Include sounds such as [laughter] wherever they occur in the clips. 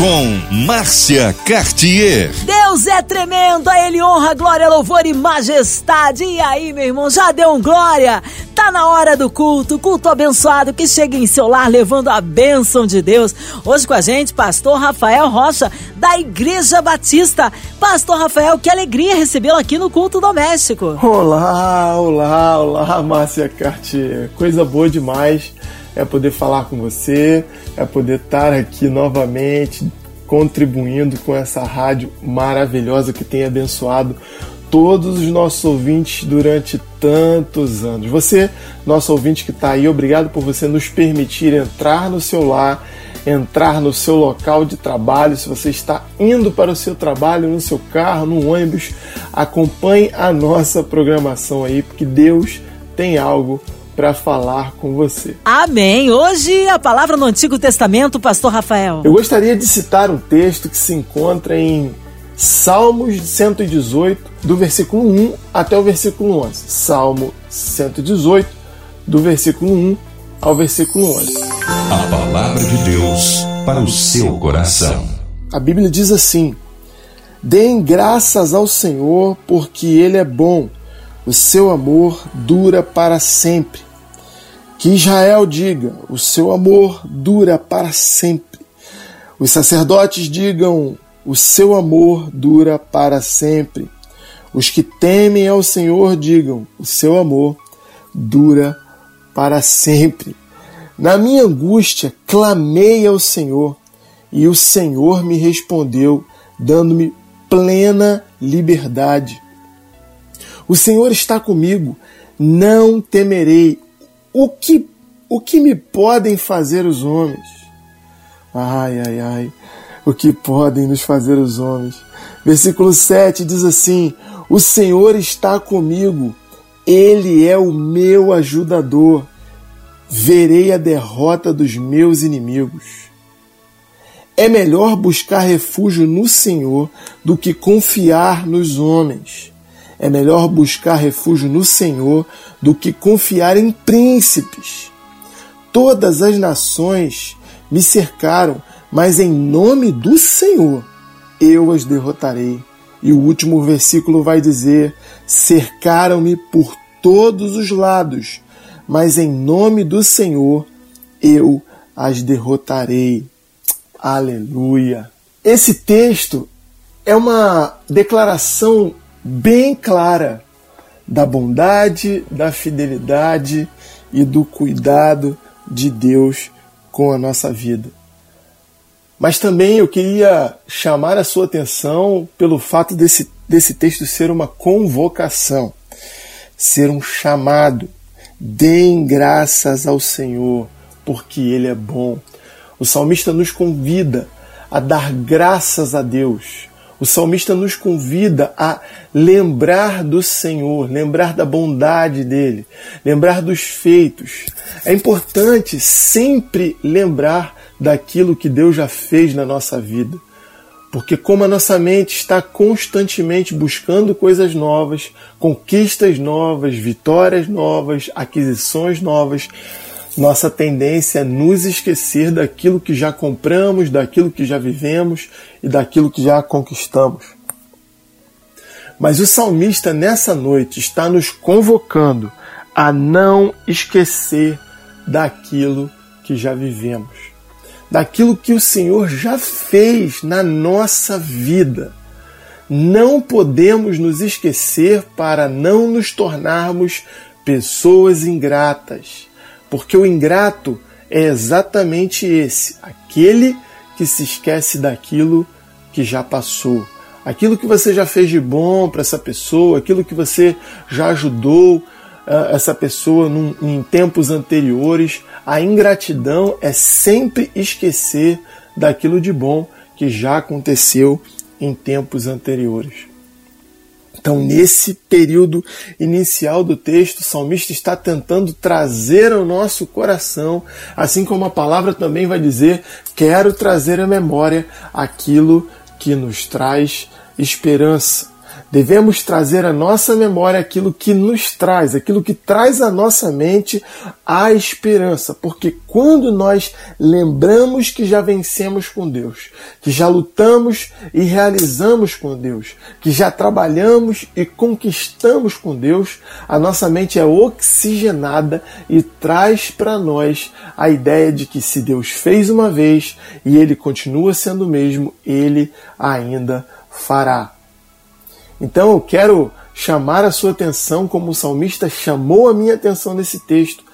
Com Márcia Cartier. Deus é tremendo, a Ele honra, glória, louvor e majestade. E aí, meu irmão, já deu um glória? Tá na hora do culto, culto abençoado que chega em seu lar levando a bênção de Deus. Hoje com a gente, pastor Rafael Rocha, da Igreja Batista. Pastor Rafael, que alegria recebê-lo aqui no culto doméstico. Olá, olá, olá, Márcia Cartier. Coisa boa demais é poder falar com você, é poder estar aqui novamente contribuindo com essa rádio maravilhosa que tem abençoado todos os nossos ouvintes durante tantos anos. Você, nosso ouvinte que está aí, obrigado por você nos permitir entrar no seu lar, entrar no seu local de trabalho. Se você está indo para o seu trabalho, no seu carro, no ônibus, acompanhe a nossa programação aí, porque Deus tem algo para falar com você. Amém. Hoje a palavra no Antigo Testamento, pastor Rafael. Eu gostaria de citar um texto que se encontra em Salmos 118, do versículo 1 até o versículo 11. Salmo 118, do versículo 1 ao versículo 11. A palavra de Deus para o seu coração. A Bíblia diz assim: Deem graças ao Senhor, porque Ele é bom, o seu amor dura para sempre. Que Israel diga: o seu amor dura para sempre. Os sacerdotes digam: o seu amor dura para sempre. Os que temem ao Senhor digam: o seu amor dura para sempre. Na minha angústia, clamei ao Senhor, e o Senhor me respondeu, dando-me plena liberdade. O Senhor está comigo, não temerei o que, o que me podem fazer os homens? Ai, ai, ai, o que podem nos fazer os homens? Versículo 7 diz assim: O Senhor está comigo, Ele é o meu ajudador. Verei a derrota dos meus inimigos. É melhor buscar refúgio no Senhor do que confiar nos homens. É melhor buscar refúgio no Senhor do que confiar em príncipes. Todas as nações me cercaram, mas em nome do Senhor eu as derrotarei. E o último versículo vai dizer: cercaram-me por todos os lados, mas em nome do Senhor eu as derrotarei. Aleluia. Esse texto é uma declaração bem clara da bondade, da fidelidade e do cuidado de Deus com a nossa vida. Mas também eu queria chamar a sua atenção pelo fato desse, desse texto ser uma convocação, ser um chamado. Deem graças ao Senhor, porque Ele é bom. O salmista nos convida a dar graças a Deus o salmista nos convida a lembrar do Senhor, lembrar da bondade dele, lembrar dos feitos. É importante sempre lembrar daquilo que Deus já fez na nossa vida. Porque, como a nossa mente está constantemente buscando coisas novas, conquistas novas, vitórias novas, aquisições novas, nossa tendência é nos esquecer daquilo que já compramos, daquilo que já vivemos e daquilo que já conquistamos. Mas o salmista nessa noite está nos convocando a não esquecer daquilo que já vivemos, daquilo que o Senhor já fez na nossa vida. Não podemos nos esquecer para não nos tornarmos pessoas ingratas porque o ingrato é exatamente esse, aquele que se esquece daquilo que já passou, aquilo que você já fez de bom para essa pessoa, aquilo que você já ajudou uh, essa pessoa num, em tempos anteriores. A ingratidão é sempre esquecer daquilo de bom que já aconteceu em tempos anteriores. Então, nesse período inicial do texto, o salmista está tentando trazer ao nosso coração, assim como a palavra também vai dizer, quero trazer à memória aquilo que nos traz esperança. Devemos trazer à nossa memória aquilo que nos traz, aquilo que traz à nossa mente a esperança, porque quando nós lembramos que já vencemos com Deus, que já lutamos e realizamos com Deus, que já trabalhamos e conquistamos com Deus, a nossa mente é oxigenada e traz para nós a ideia de que se Deus fez uma vez e ele continua sendo o mesmo, ele ainda fará. Então eu quero chamar a sua atenção, como o salmista chamou a minha atenção nesse texto.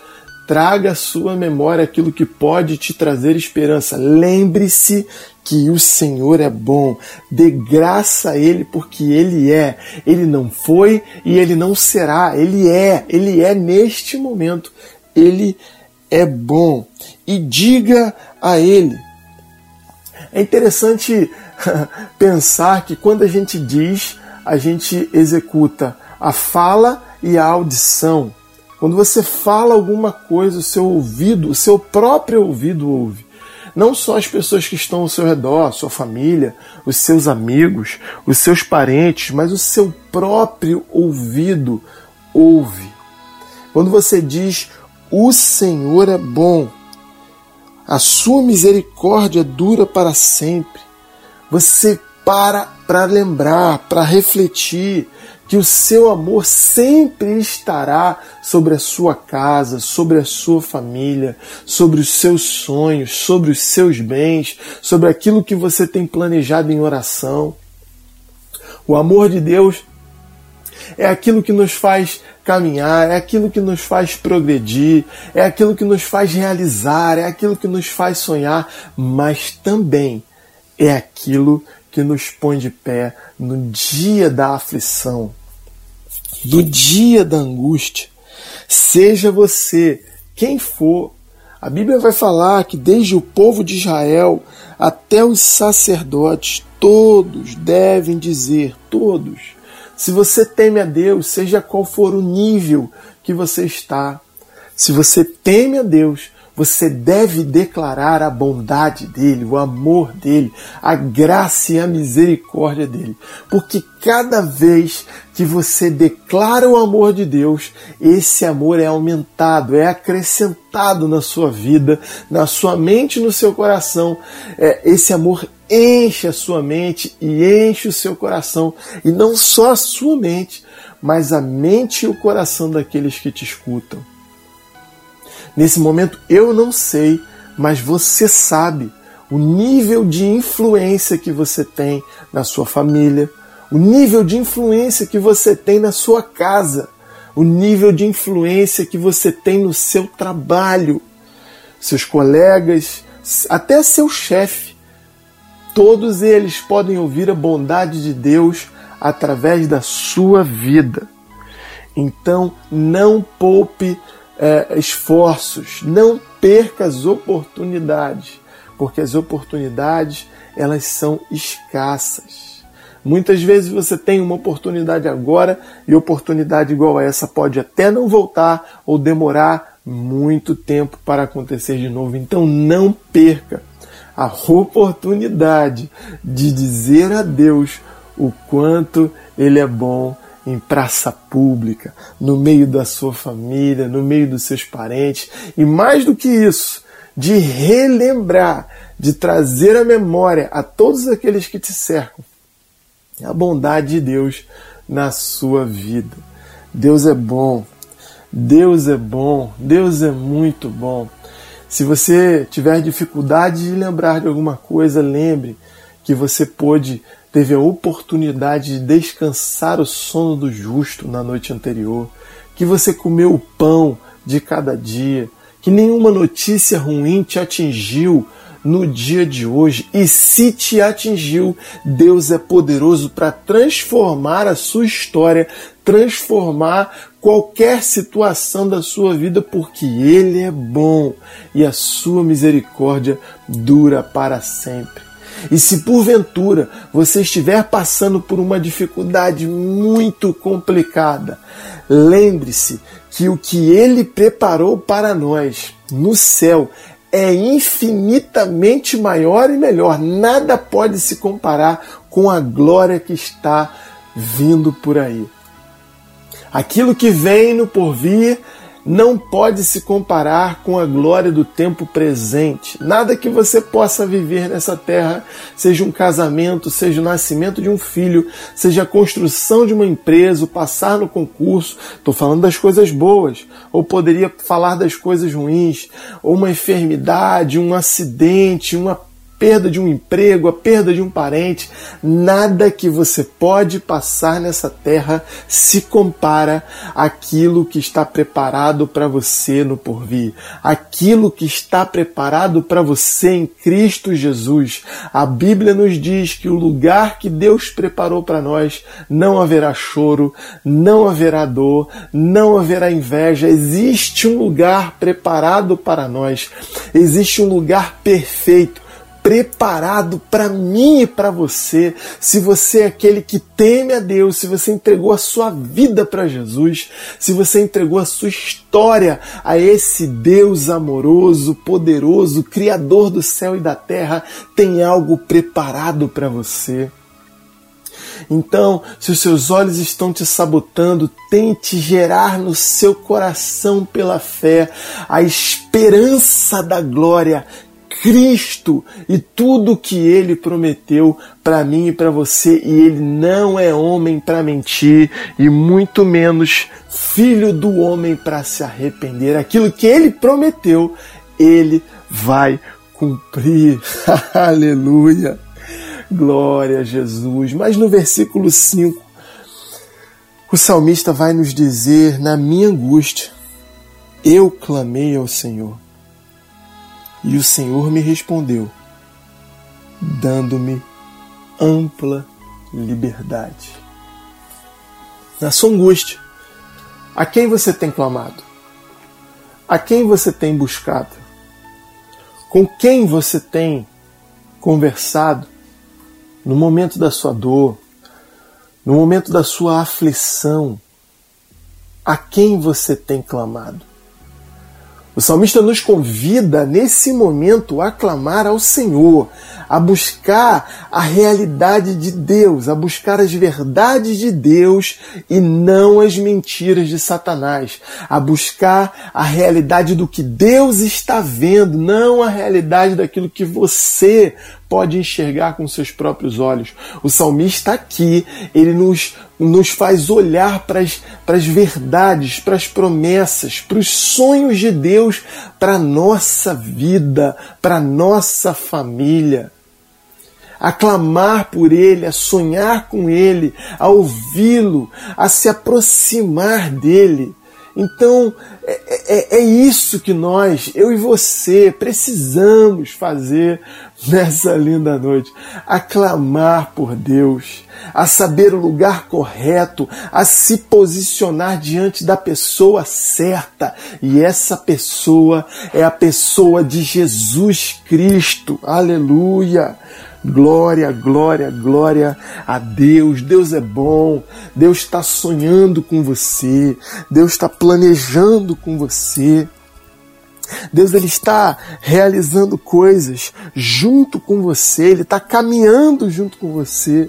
Traga à sua memória aquilo que pode te trazer esperança. Lembre-se que o Senhor é bom. Dê graça a Ele porque Ele é. Ele não foi e Ele não será. Ele é. Ele é neste momento. Ele é bom. E diga a Ele. É interessante [laughs] pensar que quando a gente diz a gente executa a fala e a audição. Quando você fala alguma coisa, o seu ouvido, o seu próprio ouvido ouve. Não só as pessoas que estão ao seu redor, sua família, os seus amigos, os seus parentes, mas o seu próprio ouvido ouve. Quando você diz o Senhor é bom, a sua misericórdia dura para sempre, você para para lembrar, para refletir que o seu amor sempre estará sobre a sua casa, sobre a sua família, sobre os seus sonhos, sobre os seus bens, sobre aquilo que você tem planejado em oração. O amor de Deus é aquilo que nos faz caminhar, é aquilo que nos faz progredir, é aquilo que nos faz realizar, é aquilo que nos faz sonhar, mas também é aquilo que nos põe de pé no dia da aflição, no dia da angústia. Seja você quem for, a Bíblia vai falar que desde o povo de Israel até os sacerdotes, todos devem dizer, todos, se você teme a Deus, seja qual for o nível que você está, se você teme a Deus, você deve declarar a bondade dele, o amor dele, a graça e a misericórdia dele. Porque cada vez que você declara o amor de Deus, esse amor é aumentado, é acrescentado na sua vida, na sua mente, no seu coração. É, esse amor enche a sua mente e enche o seu coração. E não só a sua mente, mas a mente e o coração daqueles que te escutam. Nesse momento eu não sei, mas você sabe o nível de influência que você tem na sua família, o nível de influência que você tem na sua casa, o nível de influência que você tem no seu trabalho, seus colegas, até seu chefe. Todos eles podem ouvir a bondade de Deus através da sua vida. Então, não poupe é, esforços, não perca as oportunidades, porque as oportunidades elas são escassas. Muitas vezes você tem uma oportunidade agora e oportunidade igual a essa pode até não voltar ou demorar muito tempo para acontecer de novo. Então não perca a oportunidade de dizer a Deus o quanto Ele é bom em praça pública, no meio da sua família, no meio dos seus parentes, e mais do que isso, de relembrar, de trazer a memória a todos aqueles que te cercam a bondade de Deus na sua vida. Deus é bom, Deus é bom, Deus é muito bom. Se você tiver dificuldade de lembrar de alguma coisa, lembre que você pôde teve a oportunidade de descansar o sono do justo na noite anterior, que você comeu o pão de cada dia, que nenhuma notícia ruim te atingiu no dia de hoje. E se te atingiu, Deus é poderoso para transformar a sua história, transformar qualquer situação da sua vida, porque Ele é bom e a sua misericórdia dura para sempre. E se porventura você estiver passando por uma dificuldade muito complicada, lembre-se que o que ele preparou para nós no céu é infinitamente maior e melhor. Nada pode se comparar com a glória que está vindo por aí. Aquilo que vem no porvir não pode se comparar com a glória do tempo presente. Nada que você possa viver nessa terra, seja um casamento, seja o nascimento de um filho, seja a construção de uma empresa, passar no concurso, estou falando das coisas boas, ou poderia falar das coisas ruins, ou uma enfermidade, um acidente, uma perda de um emprego, a perda de um parente, nada que você pode passar nessa terra se compara àquilo que está preparado para você no porvir, aquilo que está preparado para você em Cristo Jesus. A Bíblia nos diz que o lugar que Deus preparou para nós não haverá choro, não haverá dor, não haverá inveja. Existe um lugar preparado para nós, existe um lugar perfeito preparado para mim e para você. Se você é aquele que teme a Deus, se você entregou a sua vida para Jesus, se você entregou a sua história a esse Deus amoroso, poderoso, criador do céu e da terra, tem algo preparado para você. Então, se os seus olhos estão te sabotando, tente gerar no seu coração pela fé a esperança da glória Cristo e tudo que ele prometeu para mim e para você, e ele não é homem para mentir e muito menos filho do homem para se arrepender. Aquilo que ele prometeu, ele vai cumprir. [laughs] Aleluia. Glória a Jesus. Mas no versículo 5, o salmista vai nos dizer: Na minha angústia, eu clamei ao Senhor e o Senhor me respondeu, dando-me ampla liberdade. Na sua angústia, a quem você tem clamado? A quem você tem buscado? Com quem você tem conversado no momento da sua dor, no momento da sua aflição? A quem você tem clamado? O salmista nos convida nesse momento a clamar ao Senhor, a buscar a realidade de Deus, a buscar as verdades de Deus e não as mentiras de Satanás, a buscar a realidade do que Deus está vendo, não a realidade daquilo que você pode enxergar com seus próprios olhos. O salmista aqui, ele nos, nos faz olhar para as verdades, para as promessas, para os sonhos de Deus para a nossa vida, para a nossa família. A clamar por Ele, a sonhar com Ele, a ouvi-lo, a se aproximar dele. Então, é, é, é, isso que nós, eu e você, precisamos fazer [laughs] nessa linda noite. Aclamar por Deus, a saber o lugar correto, a se posicionar diante da pessoa certa. E essa pessoa é a pessoa de Jesus Cristo. Aleluia! Glória, glória, glória a Deus. Deus é bom. Deus está sonhando com você. Deus está planejando com você. Deus ele está realizando coisas junto com você. Ele está caminhando junto com você.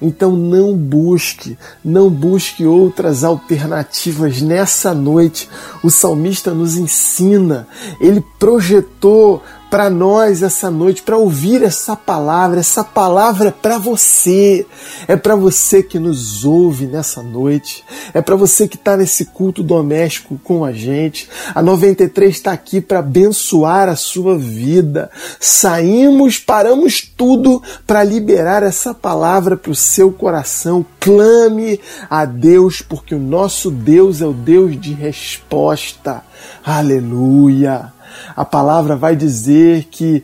Então não busque, não busque outras alternativas nessa noite. O salmista nos ensina, ele projetou para nós essa noite, para ouvir essa palavra. Essa palavra é para você, é para você que nos ouve nessa noite, é para você que está nesse culto doméstico com a gente. A 93 está aqui para abençoar a sua vida. Saímos, paramos tudo para liberar essa palavra para o seu coração. Clame a Deus, porque o nosso Deus é o Deus de resposta. Aleluia! A palavra vai dizer que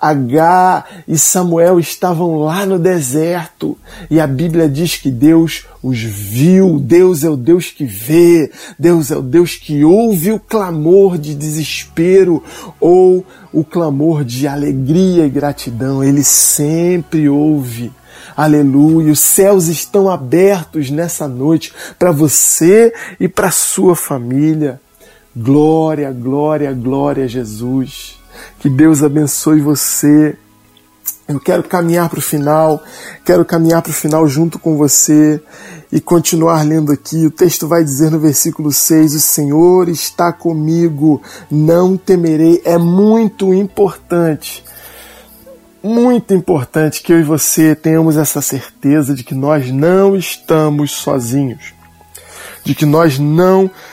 H e Samuel estavam lá no deserto e a Bíblia diz que Deus os viu. Deus é o Deus que vê, Deus é o Deus que ouve o clamor de desespero ou o clamor de alegria e gratidão. Ele sempre ouve. Aleluia, os céus estão abertos nessa noite para você e para sua família. Glória, glória, glória a Jesus. Que Deus abençoe você. Eu quero caminhar para o final, quero caminhar para o final junto com você e continuar lendo aqui. O texto vai dizer no versículo 6: O Senhor está comigo, não temerei. É muito importante, muito importante que eu e você tenhamos essa certeza de que nós não estamos sozinhos, de que nós não estamos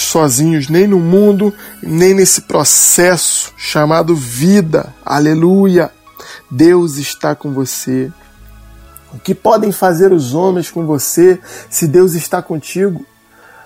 sozinhos nem no mundo, nem nesse processo chamado vida. Aleluia! Deus está com você. O que podem fazer os homens com você se Deus está contigo?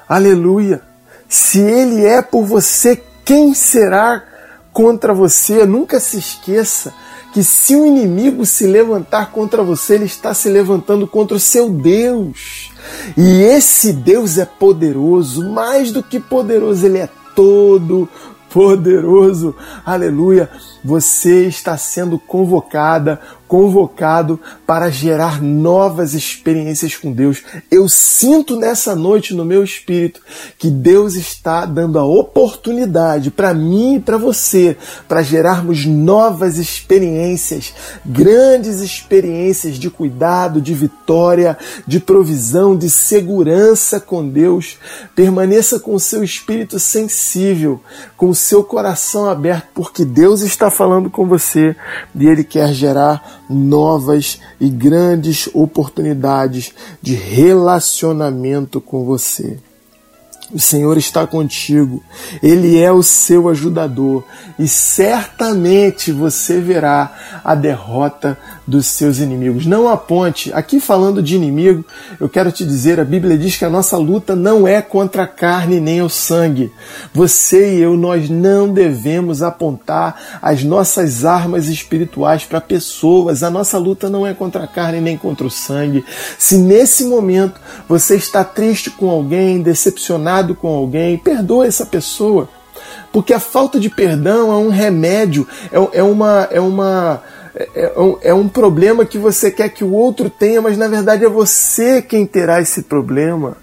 Aleluia! Se Ele é por você, quem será contra você? Nunca se esqueça que se o inimigo se levantar contra você, ele está se levantando contra o seu Deus. E esse Deus é poderoso, mais do que poderoso, ele é todo poderoso. Aleluia. Você está sendo convocada, convocado para gerar novas experiências com Deus. Eu sinto nessa noite no meu espírito que Deus está dando a oportunidade para mim e para você para gerarmos novas experiências, grandes experiências de cuidado, de vitória, de provisão, de segurança com Deus. Permaneça com o seu espírito sensível, com o seu coração aberto, porque Deus está falando com você e ele quer gerar novas e grandes oportunidades de relacionamento com você. O Senhor está contigo, Ele é o seu ajudador e certamente você verá a derrota dos seus inimigos. Não aponte, aqui falando de inimigo, eu quero te dizer: a Bíblia diz que a nossa luta não é contra a carne nem o sangue. Você e eu, nós não devemos apontar as nossas armas espirituais para pessoas. A nossa luta não é contra a carne nem contra o sangue. Se nesse momento você está triste com alguém, decepcionado, com alguém, perdoa essa pessoa. Porque a falta de perdão é um remédio, é, é uma. É uma é, é, é um problema que você quer que o outro tenha, mas na verdade é você quem terá esse problema.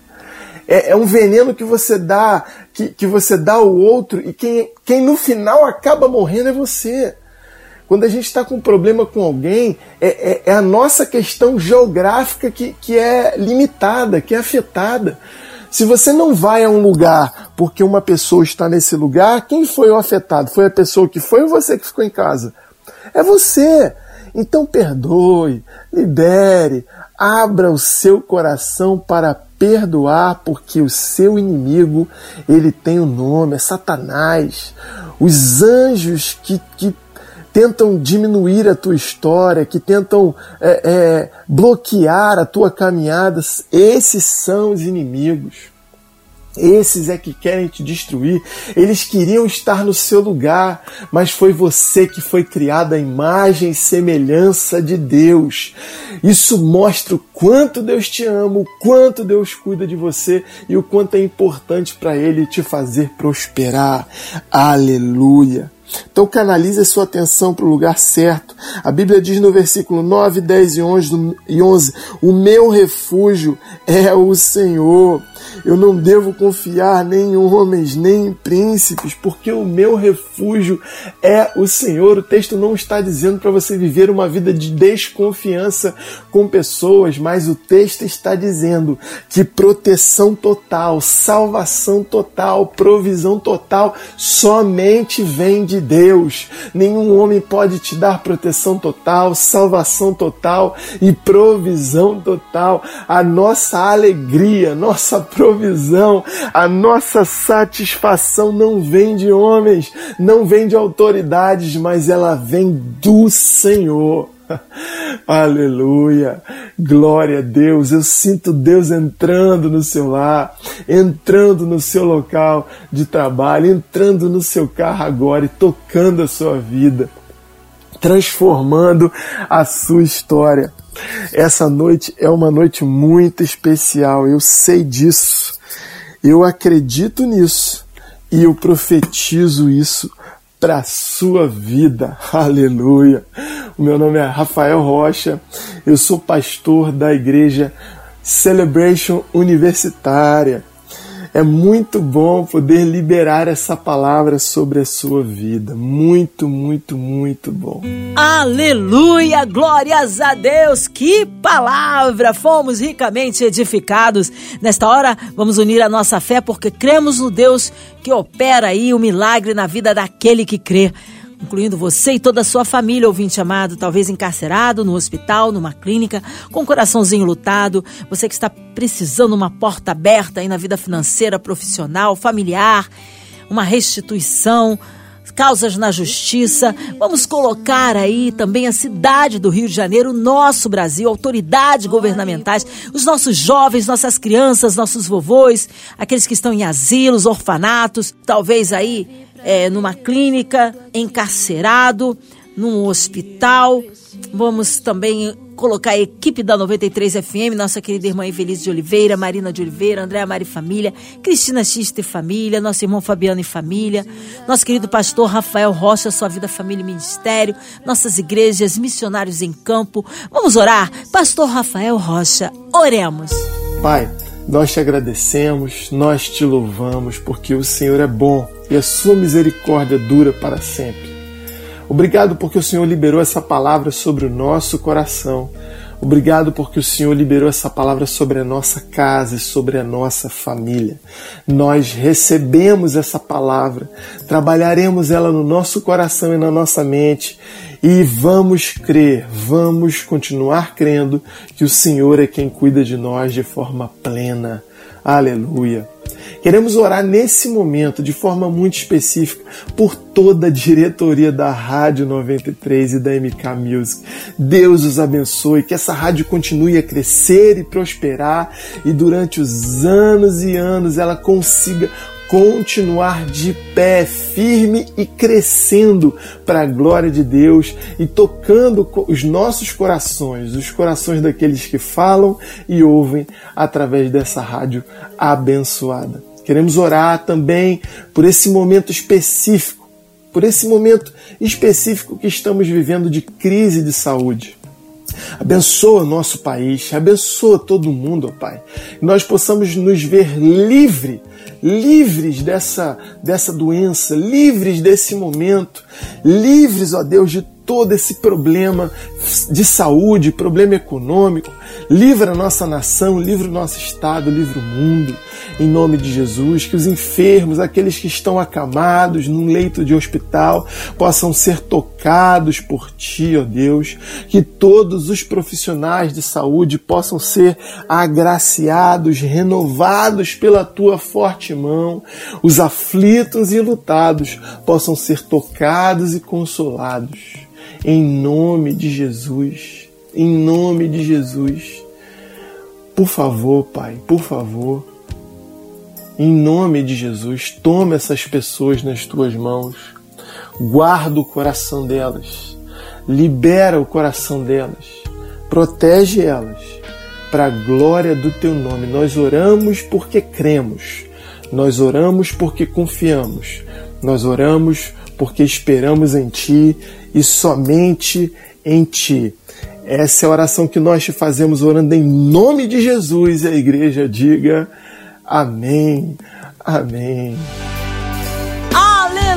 É, é, um veneno que você dá, que, que você dá ao outro, e quem, quem no final acaba morrendo é você. Quando a gente está com um problema com alguém, é, é, é, a nossa questão geográfica que, que é limitada, que é afetada. Se você não vai a um lugar porque uma pessoa está nesse lugar, quem foi o afetado? Foi a pessoa que foi ou você que ficou em casa? É você. Então perdoe, libere, abra o seu coração para perdoar, porque o seu inimigo, ele tem o um nome, é Satanás. Os anjos que, que tentam diminuir a tua história, que tentam é, é, bloquear a tua caminhada, esses são os inimigos. Esses é que querem te destruir. Eles queriam estar no seu lugar, mas foi você que foi criado à imagem e semelhança de Deus. Isso mostra o quanto Deus te ama, o quanto Deus cuida de você e o quanto é importante para Ele te fazer prosperar. Aleluia. Então canalize a sua atenção para o lugar certo. A Bíblia diz no versículo 9, 10 e 11: O meu refúgio é o Senhor. Eu não devo confiar nem em homens, nem em príncipes, porque o meu refúgio é o Senhor. O texto não está dizendo para você viver uma vida de desconfiança com pessoas, mas o texto está dizendo que proteção total, salvação total, provisão total somente vem de Deus. Nenhum homem pode te dar proteção total, salvação total e provisão total. A nossa alegria, nossa provisão, a nossa satisfação não vem de homens, não vem de autoridades, mas ela vem do Senhor. [laughs] Aleluia! Glória a Deus! Eu sinto Deus entrando no seu lar, entrando no seu local de trabalho, entrando no seu carro agora e tocando a sua vida, transformando a sua história. Essa noite é uma noite muito especial, eu sei disso. Eu acredito nisso e eu profetizo isso para sua vida. [laughs] Aleluia. O meu nome é Rafael Rocha. Eu sou pastor da igreja Celebration Universitária. É muito bom poder liberar essa palavra sobre a sua vida. Muito, muito, muito bom. Aleluia! Glórias a Deus! Que palavra! Fomos ricamente edificados. Nesta hora, vamos unir a nossa fé porque cremos no Deus que opera aí o milagre na vida daquele que crê incluindo você e toda a sua família, ouvinte amado, talvez encarcerado, no hospital, numa clínica, com o coraçãozinho lutado, você que está precisando uma porta aberta aí na vida financeira, profissional, familiar, uma restituição, causas na justiça. Vamos colocar aí também a cidade do Rio de Janeiro, nosso Brasil, autoridades governamentais, os nossos jovens, nossas crianças, nossos vovôs, aqueles que estão em asilos, orfanatos, talvez aí é, numa clínica, encarcerado, num hospital. Vamos também colocar a equipe da 93 FM, nossa querida irmã Evelise de Oliveira, Marina de Oliveira, Andréa Mari Família, Cristina Xista e Família, nosso irmão Fabiano e Família, nosso querido pastor Rafael Rocha, Sua Vida, Família e Ministério, nossas igrejas, missionários em campo. Vamos orar? Pastor Rafael Rocha, oremos. Pai, nós te agradecemos, nós te louvamos, porque o Senhor é bom e a sua misericórdia dura para sempre. Obrigado porque o Senhor liberou essa palavra sobre o nosso coração. Obrigado porque o Senhor liberou essa palavra sobre a nossa casa e sobre a nossa família. Nós recebemos essa palavra, trabalharemos ela no nosso coração e na nossa mente e vamos crer, vamos continuar crendo que o Senhor é quem cuida de nós de forma plena. Aleluia. Queremos orar nesse momento, de forma muito específica, por toda a diretoria da Rádio 93 e da MK Music. Deus os abençoe, que essa rádio continue a crescer e prosperar e durante os anos e anos ela consiga continuar de pé, firme e crescendo para a glória de Deus e tocando os nossos corações, os corações daqueles que falam e ouvem através dessa rádio abençoada. Queremos orar também por esse momento específico, por esse momento específico que estamos vivendo de crise de saúde. Abençoa nosso país, abençoa todo mundo, ó Pai. Nós possamos nos ver livre, livres dessa, dessa doença, livres desse momento, livres, ó Deus, de todo esse problema de saúde, problema econômico. Livra nossa nação, livra o nosso estado, livra o mundo. Em nome de Jesus, que os enfermos, aqueles que estão acamados num leito de hospital, possam ser tocados por ti, ó Deus. Que todos os profissionais de saúde possam ser agraciados, renovados pela tua forte mão. Os aflitos e lutados possam ser tocados e consolados em nome de Jesus. Em nome de Jesus. Por favor, Pai, por favor. Em nome de Jesus, toma essas pessoas nas tuas mãos. Guarda o coração delas. Libera o coração delas. Protege elas. Para a glória do teu nome. Nós oramos porque cremos. Nós oramos porque confiamos. Nós oramos porque esperamos em Ti e somente em Ti. Essa é a oração que nós te fazemos orando em nome de Jesus. E a igreja diga amém, amém.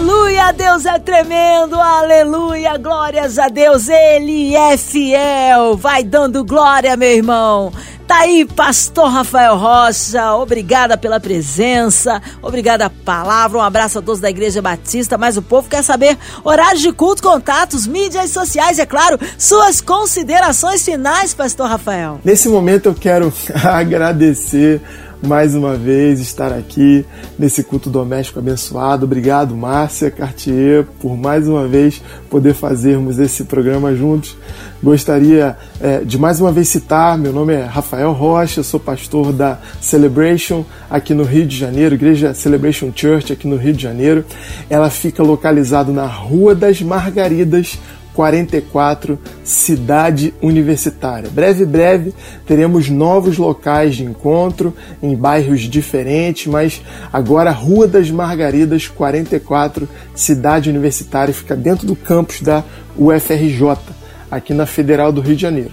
Aleluia, Deus é tremendo, aleluia, glórias a Deus, Ele é fiel. Vai dando glória, meu irmão. Tá aí, Pastor Rafael Rocha, obrigada pela presença, obrigada a palavra, um abraço a todos da Igreja Batista, mas o povo quer saber horários de culto, contatos, mídias sociais, é claro, suas considerações finais, Pastor Rafael. Nesse momento eu quero [laughs] agradecer mais uma vez estar aqui nesse culto doméstico abençoado. Obrigado, Márcia Cartier, por mais uma vez poder fazermos esse programa juntos. Gostaria é, de mais uma vez citar: meu nome é Rafael Rocha, sou pastor da Celebration aqui no Rio de Janeiro, Igreja Celebration Church aqui no Rio de Janeiro. Ela fica localizada na Rua das Margaridas, 44 Cidade Universitária. Breve, breve teremos novos locais de encontro em bairros diferentes, mas agora Rua das Margaridas 44 Cidade Universitária fica dentro do campus da UFRJ, aqui na Federal do Rio de Janeiro.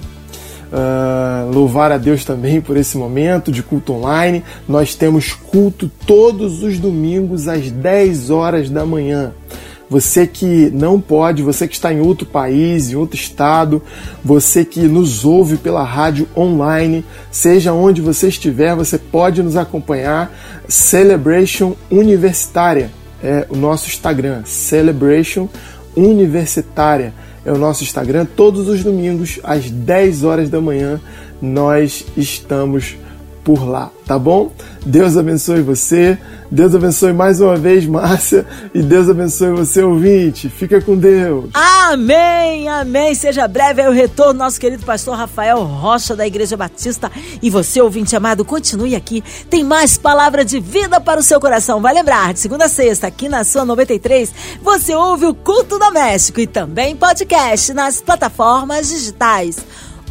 Uh, louvar a Deus também por esse momento de culto online. Nós temos culto todos os domingos às 10 horas da manhã. Você que não pode, você que está em outro país, em outro estado, você que nos ouve pela rádio online, seja onde você estiver, você pode nos acompanhar. Celebration Universitária é o nosso Instagram, Celebration Universitária é o nosso Instagram. Todos os domingos, às 10 horas da manhã, nós estamos por lá, tá bom? Deus abençoe você, Deus abençoe mais uma vez, [laughs] Márcia, e Deus abençoe você, ouvinte. Fica com Deus. Amém, amém. Seja breve aí o retorno, nosso querido pastor Rafael Rocha, da Igreja Batista. E você, ouvinte amado, continue aqui. Tem mais palavra de vida para o seu coração. Vai lembrar, de segunda a sexta, aqui na sua 93, você ouve o Culto Doméstico e também podcast nas plataformas digitais